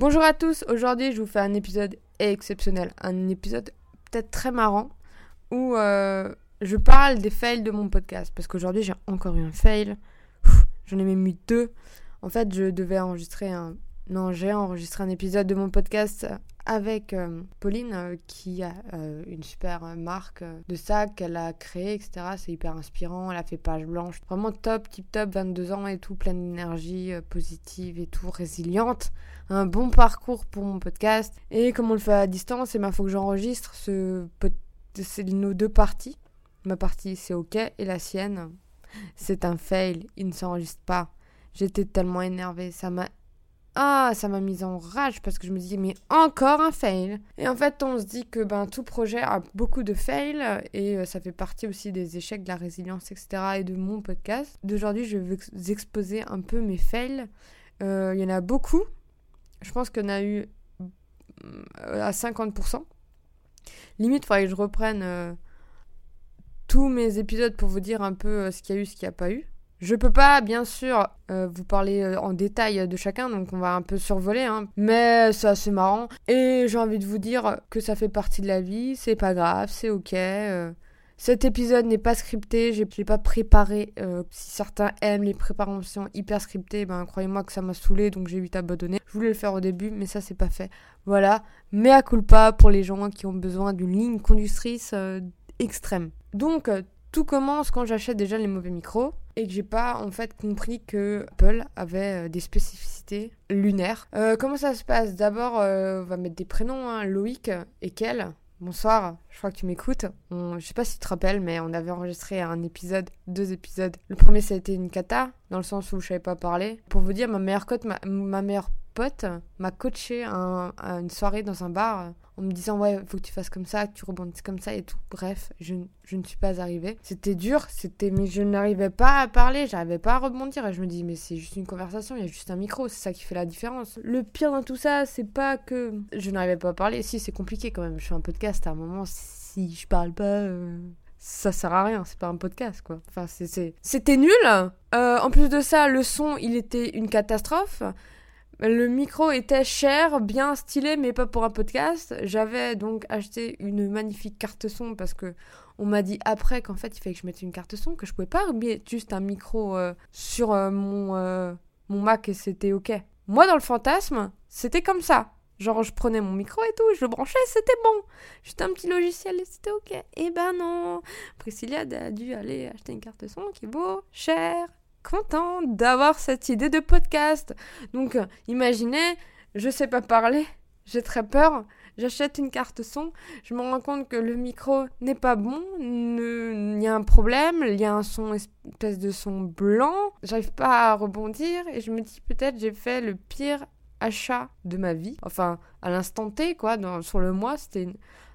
Bonjour à tous, aujourd'hui je vous fais un épisode exceptionnel, un épisode peut-être très marrant où euh, je parle des fails de mon podcast parce qu'aujourd'hui j'ai encore eu un fail, j'en ai même eu deux. En fait je devais enregistrer un... Non j'ai enregistré un épisode de mon podcast avec euh, Pauline euh, qui a euh, une super marque de sac qu'elle a créé, etc. C'est hyper inspirant, elle a fait page blanche. Vraiment top, tip top, 22 ans et tout, pleine d'énergie positive et tout, résiliente. Un bon parcours pour mon podcast. Et comme on le fait à distance, il faut que j'enregistre ce nos deux parties. Ma partie c'est ok et la sienne c'est un fail, il ne s'enregistre pas. J'étais tellement énervée, ça m'a ah, ça m'a mise en rage parce que je me disais, mais encore un fail. Et en fait, on se dit que ben, tout projet a beaucoup de fails et euh, ça fait partie aussi des échecs, de la résilience, etc. et de mon podcast. D'aujourd'hui, je vais vous exposer un peu mes fails. Euh, il y en a beaucoup. Je pense en a eu euh, à 50%. Limite, il faudrait que je reprenne tous mes épisodes pour vous dire un peu ce qu'il y a eu, ce qu'il n'y a pas eu. Je peux pas, bien sûr, euh, vous parler euh, en détail de chacun, donc on va un peu survoler, hein. mais c'est assez marrant. Et j'ai envie de vous dire que ça fait partie de la vie, c'est pas grave, c'est ok. Euh. Cet épisode n'est pas scripté, j'ai pas préparé. si certains aiment les préparations hyper scriptées, ben croyez-moi que ça m'a saoulé, donc j'ai vite abandonné. Je voulais le faire au début, mais ça c'est pas fait. Voilà, mais à culpa pour les gens qui ont besoin d'une ligne conductrice extrême. Donc tout commence quand j'achète déjà les mauvais micros et que j'ai pas en fait compris que Apple avait euh, des spécificités lunaires. Euh, comment ça se passe? D'abord, euh, on va mettre des prénoms, hein, Loïc et Kel. Bonsoir, je crois que tu m'écoutes. Je sais pas si tu te rappelles, mais on avait enregistré un épisode, deux épisodes. Le premier, ça a été une cata, dans le sens où je savais pas parler. Pour vous dire, ma meilleure cote, ma, ma meilleure pote m'a coaché à, une soirée dans un bar en me disant ouais faut que tu fasses comme ça que tu rebondisses comme ça et tout bref je, je ne suis pas arrivée c'était dur c'était mais je n'arrivais pas à parler j'arrivais pas à rebondir et je me dis mais c'est juste une conversation il y a juste un micro c'est ça qui fait la différence le pire dans tout ça c'est pas que je n'arrivais pas à parler si c'est compliqué quand même je fais un podcast à un moment si je parle pas euh, ça sert à rien, c'est pas un podcast quoi. Enfin, c'était nul. Euh, en plus de ça, le son, il était une catastrophe. Le micro était cher, bien stylé, mais pas pour un podcast. J'avais donc acheté une magnifique carte son parce que on m'a dit après qu'en fait il fallait que je mette une carte son, que je pouvais pas mettre juste un micro euh, sur euh, mon, euh, mon Mac et c'était ok. Moi dans le fantasme, c'était comme ça. Genre je prenais mon micro et tout, je le branchais, c'était bon. Juste un petit logiciel et c'était ok. Eh ben non, Priscilla a dû aller acheter une carte son qui vaut cher content d'avoir cette idée de podcast. Donc, imaginez, je sais pas parler, j'ai très peur, j'achète une carte son, je me rends compte que le micro n'est pas bon, il y a un problème, il y a un son, espèce de son blanc, j'arrive pas à rebondir et je me dis peut-être j'ai fait le pire achat de ma vie. Enfin, à l'instant T, quoi, sur le mois, c'était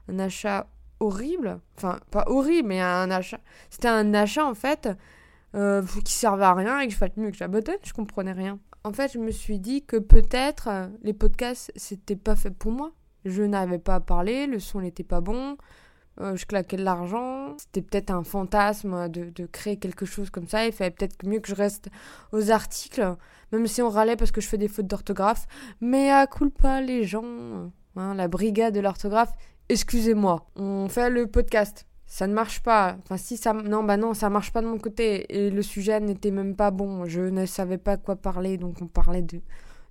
un achat horrible. Enfin, pas horrible, mais un achat. C'était un achat en fait euh, qui servait à rien et que je fasse mieux que j'abandonne, je comprenais rien. En fait, je me suis dit que peut-être euh, les podcasts, c'était pas fait pour moi. Je n'arrivais pas à parler, le son n'était pas bon, euh, je claquais de l'argent. C'était peut-être un fantasme de, de, créer quelque chose comme ça. Il fallait peut-être mieux que je reste aux articles, même si on râlait parce que je fais des fautes d'orthographe. Mais à pas les gens, hein, la brigade de l'orthographe, excusez-moi, on fait le podcast ça ne marche pas. Enfin, si ça. Non, bah non, ça marche pas de mon côté. Et le sujet n'était même pas bon. Je ne savais pas quoi parler, donc on parlait de,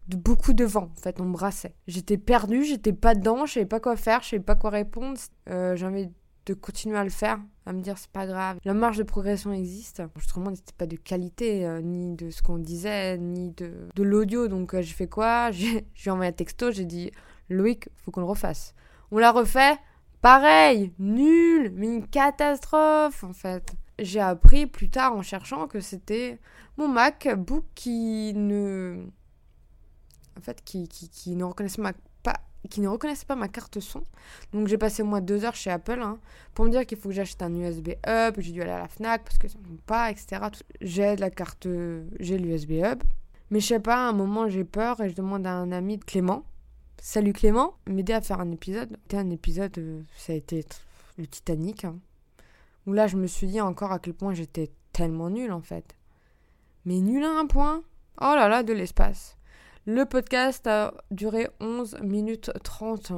de beaucoup de vent. En fait, on brassait. J'étais perdue, j'étais pas dedans, je savais pas quoi faire, je savais pas quoi répondre. Euh, envie de continuer à le faire, à me dire c'est pas grave. La marge de progression existe. Autrement, n'était pas de qualité, euh, ni de ce qu'on disait, ni de, de l'audio. Donc, euh, j'ai fait quoi? J'ai envoyé un texto, j'ai dit Loïc, faut qu'on le refasse. On l'a refait Pareil, nul, mais une catastrophe en fait. J'ai appris plus tard en cherchant que c'était mon MacBook qui ne. En fait, qui, qui, ne reconnaissait pas qui ne reconnaissait pas ma carte son. Donc j'ai passé au moins deux heures chez Apple hein, pour me dire qu'il faut que j'achète un USB Hub. J'ai dû aller à la Fnac parce que ça ne pas, etc. J'ai la carte, j'ai l'USB Hub. Mais je sais pas, à un moment j'ai peur et je demande à un ami de Clément Salut Clément, m'aider à faire un épisode. C'était un épisode, euh, ça a été le Titanic. Hein. où là, je me suis dit encore à quel point j'étais tellement nulle en fait. Mais nulle à un point. Oh là là, de l'espace. Le podcast a duré 11 minutes 30.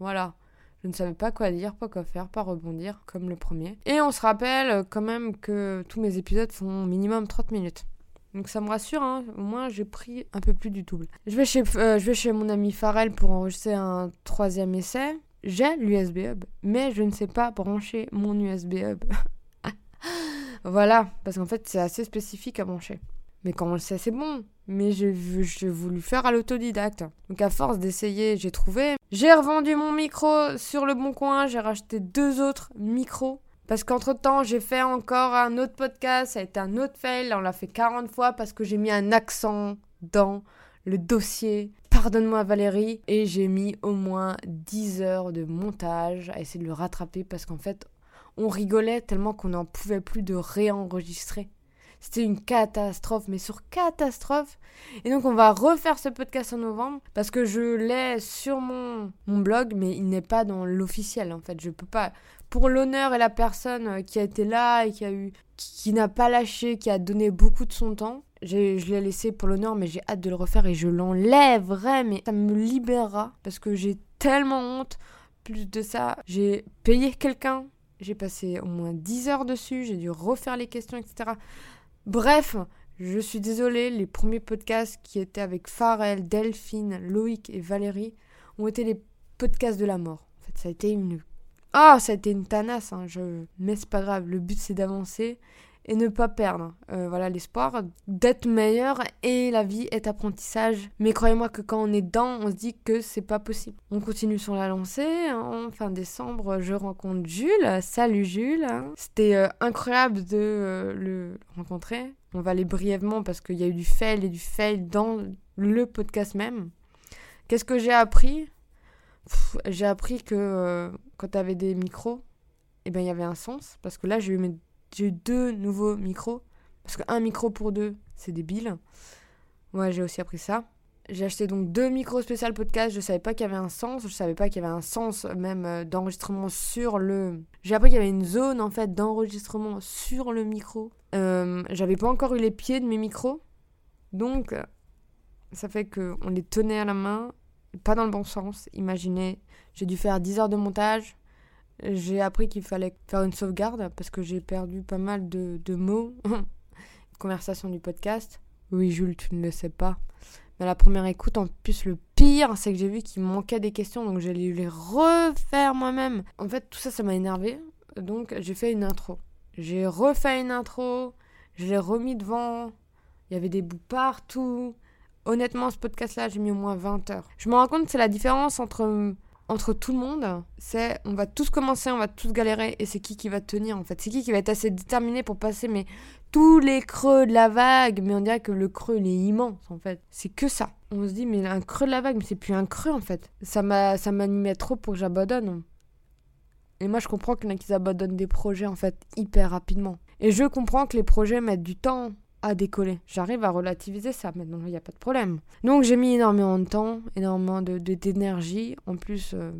Voilà. Je ne savais pas quoi dire, pas quoi faire, pas rebondir comme le premier. Et on se rappelle quand même que tous mes épisodes font minimum 30 minutes. Donc ça me rassure, hein. au moins j'ai pris un peu plus du double. Je vais chez, euh, je vais chez mon ami Farrell pour enregistrer un troisième essai. J'ai l'USB Hub, mais je ne sais pas brancher mon USB Hub. voilà, parce qu'en fait c'est assez spécifique à brancher. Mais quand on le sait, c'est bon. Mais j'ai voulu faire à l'autodidacte. Donc à force d'essayer, j'ai trouvé. J'ai revendu mon micro sur le bon coin, j'ai racheté deux autres micros. Parce qu'entre-temps, j'ai fait encore un autre podcast, ça a été un autre fail, on l'a fait 40 fois parce que j'ai mis un accent dans le dossier. Pardonne-moi Valérie. Et j'ai mis au moins 10 heures de montage à essayer de le rattraper parce qu'en fait, on rigolait tellement qu'on n'en pouvait plus de réenregistrer. C'était une catastrophe, mais sur catastrophe. Et donc on va refaire ce podcast en novembre parce que je l'ai sur mon, blog, mais il n'est pas dans l'officiel en fait. Je peux pas. Pour l'honneur et la personne euh, qui a été là et qui a eu, qui, n'a pas lâché, qui a donné beaucoup de son temps, je l'ai laissé pour l'honneur, mais j'ai hâte de le refaire et je l'enlèverai, mais ça me libérera parce que j'ai tellement honte. Plus de ça, j'ai payé quelqu'un, j'ai passé au moins 10 heures dessus, j'ai dû refaire les questions, etc. Bref, je suis désolée, les premiers podcasts qui étaient avec Pharrell, Delphine, Loïc et Valérie ont été les podcasts de la mort. En fait, ça a été une. Ah, ça a été une tanasse, hein, je... mais c'est pas grave. Le but c'est d'avancer et ne pas perdre. Euh, voilà l'espoir d'être meilleur et la vie est apprentissage. Mais croyez-moi que quand on est dedans, on se dit que c'est pas possible. On continue sur la lancée. En fin décembre, je rencontre Jules. Salut Jules. C'était euh, incroyable de euh, le rencontrer. On va aller brièvement parce qu'il y a eu du fail et du fail dans le podcast même. Qu'est-ce que j'ai appris? J'ai appris que quand tu avais des micros, eh ben, il y avait un sens. Parce que là, j'ai eu mes eu deux nouveaux micros. Parce qu'un micro pour deux, c'est débile. Ouais, j'ai aussi appris ça. J'ai acheté donc deux micros spécial podcast. Je savais pas qu'il y avait un sens. Je savais pas qu'il y avait un sens même euh, d'enregistrement sur le. J'ai appris qu'il y avait une zone en fait d'enregistrement sur le micro. Euh, J'avais pas encore eu les pieds de mes micros. Donc, ça fait qu'on les tenait à la main. Pas dans le bon sens. Imaginez, j'ai dû faire 10 heures de montage j'ai appris qu'il fallait faire une sauvegarde parce que j'ai perdu pas mal de, mots. Conversation du podcast. Oui, Jules, tu ne le sais pas. Mais la première écoute, en plus, le pire, c'est que j'ai vu qu'il manquait des questions, donc dû les refaire moi-même. En fait, tout ça, ça m'a énervé. Donc, j'ai fait une intro. J'ai refait une intro, je l'ai remis devant. Il y avait des bouts partout. Honnêtement, ce podcast-là, j'ai mis au moins 20 heures. Je me rends compte c'est la différence entre entre tout le monde, c'est on va tous commencer, on va tous galérer et c'est qui qui va tenir en fait. C'est qui qui va être assez déterminé pour passer mais tous les creux de la vague, mais on dirait que le creux il est immense en fait. C'est que ça. On se dit mais un creux de la vague, mais c'est plus un creux en fait. Ça m'a ça m'animait trop pour que j'abandonne. Et moi je comprends qu'il y en a qui abandonnent des projets en fait hyper rapidement. Et je comprends que les projets mettent du temps à décoller. J'arrive à relativiser ça maintenant, il n'y a pas de problème. Donc j'ai mis énormément de temps, énormément de, d'énergie. En plus, euh,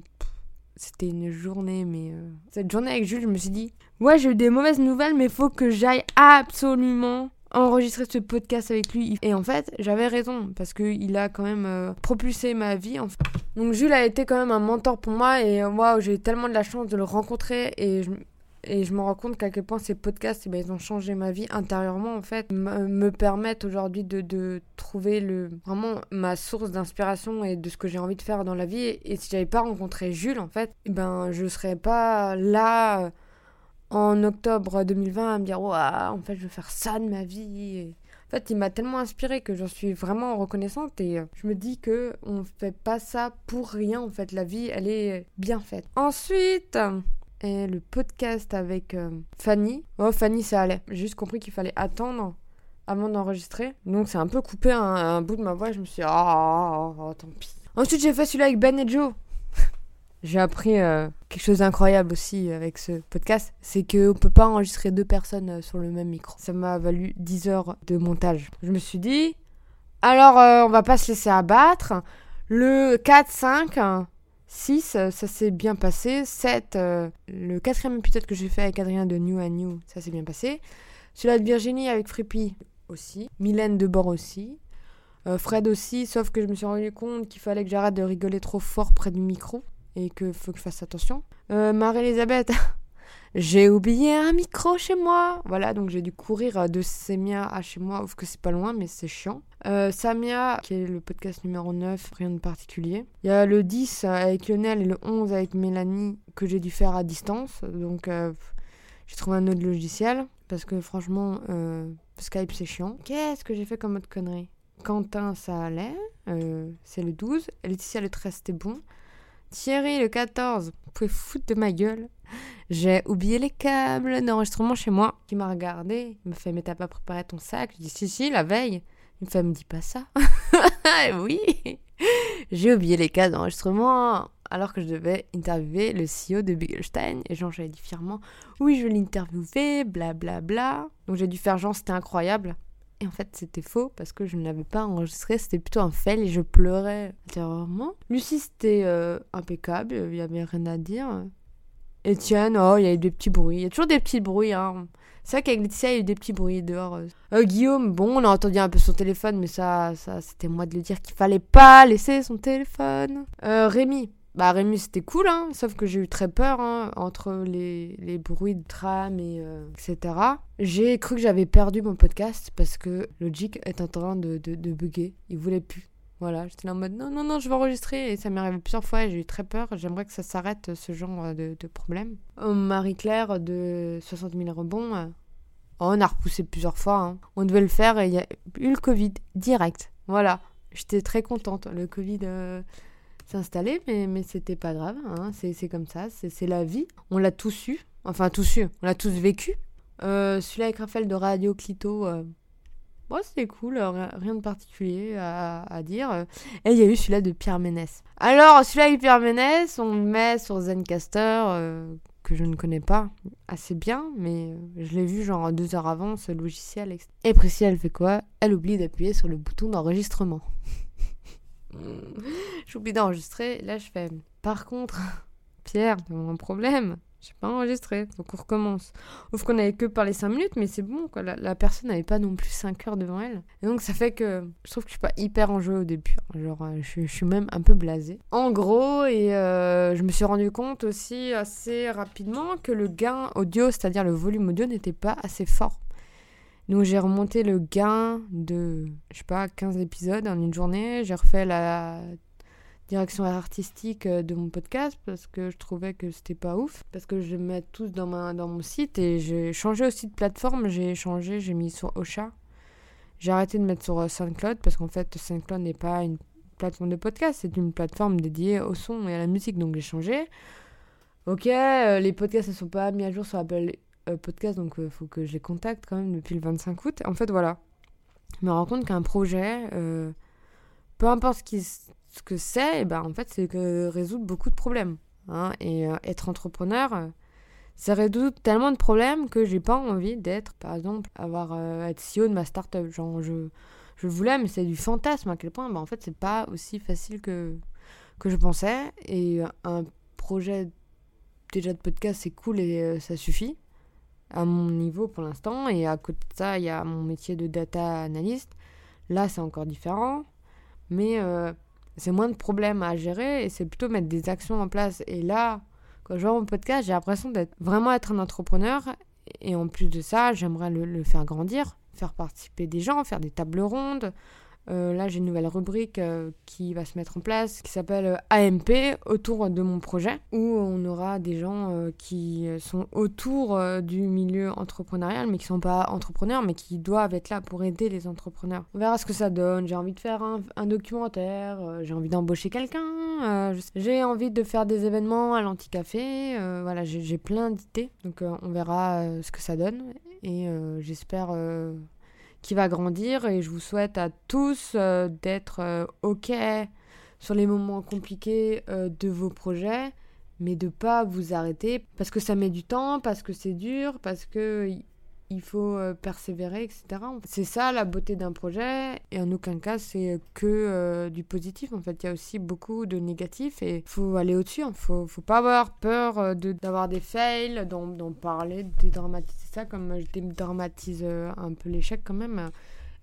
c'était une journée, mais euh, cette journée avec Jules, je me suis dit, ouais, j'ai eu des mauvaises nouvelles, mais faut que j'aille absolument enregistrer ce podcast avec lui. Et en fait, j'avais raison, parce qu'il a quand même euh, propulsé ma vie. Donc Jules a été quand même un mentor pour moi, et waouh, j'ai eu tellement de la chance de le rencontrer, et je, et je me rends compte qu'à quel point ces podcasts, eh ben, ils ont changé ma vie intérieurement, en fait, me permettent aujourd'hui de, de, trouver le, vraiment ma source d'inspiration et de ce que j'ai envie de faire dans la vie. Et, si j'avais pas rencontré Jules, en fait, eh ben, je serais pas là euh, en octobre 2020 à me dire, waouh, en fait, je veux faire ça de ma vie. en fait, il m'a tellement inspiré que j'en suis vraiment reconnaissante et euh, je me dis que on fait pas ça pour rien. En fait, la vie, elle est bien faite. Ensuite, et le podcast avec euh, Fanny. Oh, Fanny, ça allait. J'ai juste compris qu'il fallait attendre avant d'enregistrer. Donc, c'est un peu coupé un, bout de ma voix. Je me suis dit, oh, tant pis. Ensuite, j'ai fait celui-là avec Ben et Joe. j'ai appris euh, quelque chose d'incroyable aussi avec ce podcast. C'est qu'on peut pas enregistrer deux personnes euh, sur le même micro. Ça m'a valu 10 heures de montage. Je me suis dit, alors, on va pas se laisser abattre. Le 4-5 6, euh, ça s'est bien passé. 7, euh, le quatrième épisode que j'ai fait avec Adrien de New and New, ça s'est bien passé. Celui-là de Virginie avec Frippy aussi. Mylène de Bord aussi. Euh, Fred aussi, sauf que je me suis rendu compte qu'il fallait que j'arrête de rigoler trop fort près du micro et que faut que je fasse attention. Marie-Elisabeth, j'ai oublié un micro chez moi. Voilà, donc j'ai dû courir de Semia à chez moi, ouf que c'est pas loin, mais c'est chiant. Euh, Samia, qui est le podcast numéro 9, rien de particulier. Il y a le 10 avec Lionel et le 11 avec Mélanie que j'ai dû faire à distance. Donc euh, j'ai trouvé un autre logiciel parce que franchement, euh, Skype c'est chiant. Qu'est-ce que j'ai fait comme autre connerie? Quentin, ça allait. Euh, c'est le 12. Laetitia, le 13, c'était bon. Thierry, le 14, vous pouvez foutre de ma gueule. J'ai oublié les câbles d'enregistrement chez moi. Qui m'a regardé, il me fait Mais t'as pas préparé ton sac? Je dis Si, si, la veille. Une femme me dit pas ça. oui, j'ai oublié les câbles d'enregistrement alors que je devais interviewer le CEO de Bigelstein. Et genre, j'avais dit fièrement Oui, je vais l'interviewer, blablabla. Bla. Donc j'ai dû faire genre, c'était incroyable. Et en fait, c'était faux parce que je ne l'avais pas enregistré. C'était plutôt un fail et je pleurais intérieurement. Lucie, c'était euh, impeccable. Il n'y avait rien à dire. Etienne, oh, il y a eu des petits bruits. Il y a toujours des petits bruits. Hein. C'est vrai qu'avec Laetitia, il y a eu des petits bruits dehors. Euh, Guillaume, bon, on a entendu un peu son téléphone, mais ça, ça c'était moi de lui dire qu'il fallait pas laisser son téléphone. Euh, Rémi, bah Rémi c'était cool, hein, sauf que j'ai eu très peur hein, entre les, les, bruits de tram et euh, etc. J'ai cru que j'avais perdu mon podcast parce que Logic est en train de, de, de bugger. Il voulait plus. Voilà, j'étais là en mode non, non, non, je vais enregistrer. Et ça m'est arrivé plusieurs fois et j'ai eu très peur. J'aimerais que ça s'arrête ce genre de, de problème. Oh, Marie-Claire de 60 000 rebonds. Euh, on a repoussé plusieurs fois. Hein. On devait le faire et il y a eu le Covid direct. Voilà, j'étais très contente. Le Covid. Euh, installé, mais, mais c'était pas grave. Hein. C'est comme ça, c'est la vie. On l'a tous eu, enfin tous eu, on l'a tous vécu. Euh, celui-là avec Raphaël de Radio Clito, euh, bon, c'était cool, rien de particulier à, à dire. Et il y a eu celui-là de Pierre Ménès. Alors, celui-là avec Pierre Ménès, on le met sur Zencaster, euh, que je ne connais pas assez bien, mais je l'ai vu genre deux heures avant, ce logiciel. Et Priscilla, elle fait quoi? Elle oublie d'appuyer sur le bouton d'enregistrement. J'oublie d'enregistrer. Là, je fais. Par contre, Pierre, t'as un problème. J'ai pas enregistré, faut qu'on recommence. Ouf qu'on avait que parlé 5 minutes, mais c'est bon, quoi. La, personne n'avait pas non plus 5 heures devant elle. Et donc ça fait que je trouve que je suis pas hyper en jeu au début. Genre, euh, je, suis même un peu blasée. En gros, et euh, je me suis rendu compte aussi assez rapidement que le gain audio, c'est-à-dire le volume audio, n'était pas assez fort. Donc j'ai remonté le gain de, je sais pas, 15 épisodes en une journée. J'ai refait la direction artistique euh, de mon podcast parce que je trouvais que c'était pas ouf. Parce que je mets tous dans, ma, dans mon site et j'ai changé aussi de plateforme. J'ai changé, j'ai mis sur Ocha. J'ai arrêté de mettre sur euh, SoundCloud parce qu'en fait SoundCloud n'est pas une plateforme de podcast, c'est une plateforme dédiée au son et à la musique. Donc j'ai changé. Ok, euh, les podcasts ne sont pas mis à jour sur Apple podcast, donc il euh, faut que je les contacte quand même depuis le 25 août. En fait, voilà. Je me rends compte qu'un projet, euh, peu importe ce, que c'est, eh ben, en fait, c'est que résoudre beaucoup de problèmes. Hein. Et être entrepreneur, ça résout tellement de problèmes que j'ai pas envie d'être, par exemple, avoir être CEO de ma startup. Genre, je, je voulais, mais c'est du fantasme à quel point, ben, en fait, c'est pas aussi facile que, que je pensais. Et un projet déjà de podcast, c'est cool et ça suffit à mon niveau pour l'instant. Et à côté de ça, il y a mon métier de data analyst. Là, c'est encore différent. Mais euh, c'est moins de problèmes à gérer et c'est plutôt mettre des actions en place. Et là, quand je vois mon podcast, j'ai l'impression d'être vraiment être un entrepreneur. Et en plus de ça, j'aimerais le, le, faire grandir, faire participer des gens, faire des tables rondes, euh, là, j'ai une nouvelle rubrique euh, qui va se mettre en place qui s'appelle euh, AMP autour de mon projet où on aura des gens qui sont autour du milieu entrepreneurial mais qui sont pas entrepreneurs mais qui doivent être là pour aider les entrepreneurs. On verra ce que ça donne. J'ai envie de faire un documentaire, j'ai envie d'embaucher quelqu'un, j'ai envie de faire des événements à l'anti-café. voilà, j'ai plein d'idées. Donc on verra ce que ça donne et j'espère qui va grandir et je vous souhaite à tous euh, d'être euh, OK sur les moments compliqués euh, de vos projets, mais de pas vous arrêter parce que ça met du temps, parce que c'est dur, parce que il faut euh, persévérer, etc. C'est ça la beauté d'un projet, et en aucun cas c'est que euh, du positif. En fait, il y a aussi beaucoup de négatifs, et il faut aller au-dessus. Hein. faut, faut pas avoir peur euh, d'avoir des fails, d'en parler, de dédramatiser ça, comme je dédramatise un peu l'échec quand même.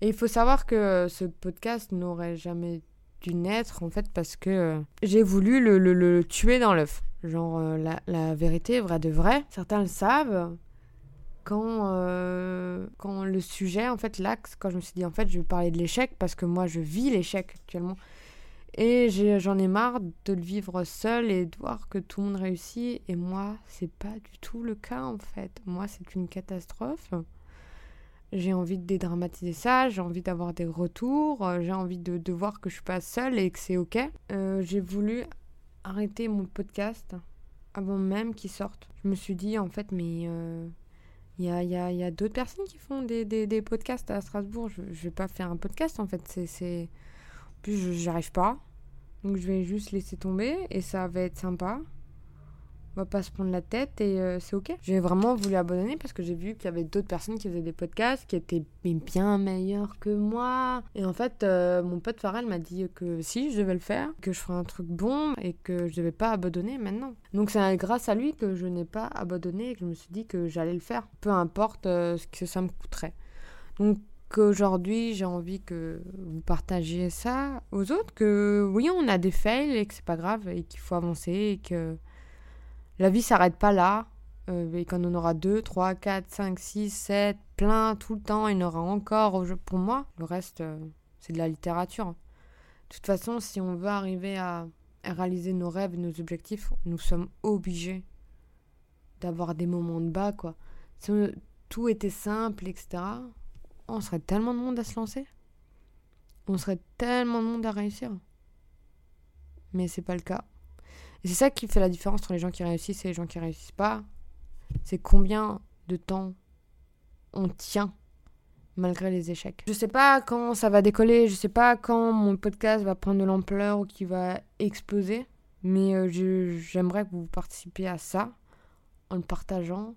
Et il faut savoir que ce podcast n'aurait jamais dû naître en fait parce que euh, j'ai voulu le, le, le, tuer dans l'œuf. Genre euh, la, la, vérité vraie de vrai. Certains le savent. Quand, euh, quand le sujet, en fait, l'axe, quand je me suis dit en fait je vais parler de l'échec parce que moi je vis l'échec actuellement. Et j'en ai, marre de le vivre seul et de voir que tout le monde réussit. Et moi, c'est pas du tout le cas en fait. Moi, c'est une catastrophe. J'ai envie de dédramatiser ça, j'ai envie d'avoir des retours, euh, j'ai envie de, de, voir que je suis pas seule et que c'est ok. Euh, j'ai voulu arrêter mon podcast avant même qu'il sorte. Je me suis dit en fait, mais il y a, y a, d'autres personnes qui font des, des, podcasts à Strasbourg. Je, je vais pas faire un podcast en fait. C'est, En plus, j'arrive pas. Donc je vais juste laisser tomber et ça va être sympa va pas se prendre la tête et euh, c'est ok. J'ai vraiment voulu abandonner parce que j'ai vu qu'il y avait d'autres personnes qui faisaient des podcasts qui étaient bien meilleurs que moi. Et en fait, euh, mon pote Farrell m'a dit que si, je devais le faire, que je ferais un truc bon et que je devais pas abandonner maintenant. Donc c'est grâce à lui que je n'ai pas abandonné et que je me suis dit que j'allais le faire, peu importe euh, ce que ça me coûterait. Donc qu'aujourd'hui j'ai envie que vous partagiez ça aux autres, que oui on a des fails et que c'est pas grave et qu'il faut avancer et que la vie s'arrête pas là. Euh, et quand on aura 2, 3, 4, 5, 6, 7, plein tout le temps, il y en aura encore pour moi. Le reste, euh, c'est de la littérature. De toute façon, si on veut arriver à, réaliser nos rêves et nos objectifs, nous sommes obligés d'avoir des moments de bas, quoi. Si tout était simple, etc., on serait tellement de monde à se lancer. On serait tellement de monde à réussir. Mais c'est pas le cas. Et c'est ça qui fait la différence entre les gens qui réussissent et les gens qui réussissent pas. C'est combien de temps on tient malgré les échecs. Je sais pas quand ça va décoller, je sais pas quand mon podcast va prendre de l'ampleur ou qu'il va exploser, mais euh, j'aimerais que vous participiez à ça en le partageant,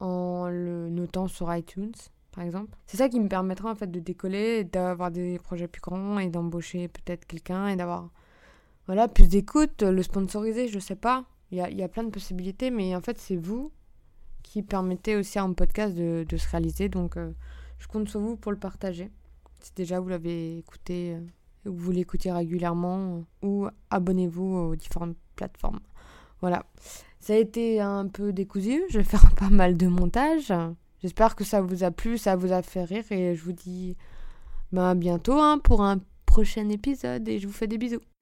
en le notant sur iTunes par exemple. C'est ça qui me permettra en fait de décoller, d'avoir des projets plus grands et d'embaucher peut-être quelqu'un et d'avoir voilà, plus d'écoute, le sponsoriser, je sais pas. Il y a, plein de possibilités, mais en fait, c'est vous qui permettez aussi à un podcast de, se réaliser. Donc, euh, je compte sur vous pour le partager. Si déjà vous l'avez écouté, euh, ou vous l'écoutez régulièrement, euh, ou abonnez-vous aux différentes plateformes. Voilà. Ça a été un peu décousu. Je vais faire pas mal de montage. J'espère que ça vous a plu, ça vous a fait rire. Et je vous dis ben, à bientôt hein, pour un prochain épisode. Et je vous fais des bisous.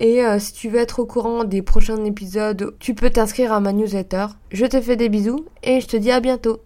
Et euh, si tu veux être au courant des prochains épisodes, tu peux t'inscrire à ma newsletter. Je te fais des bisous et je te dis à bientôt.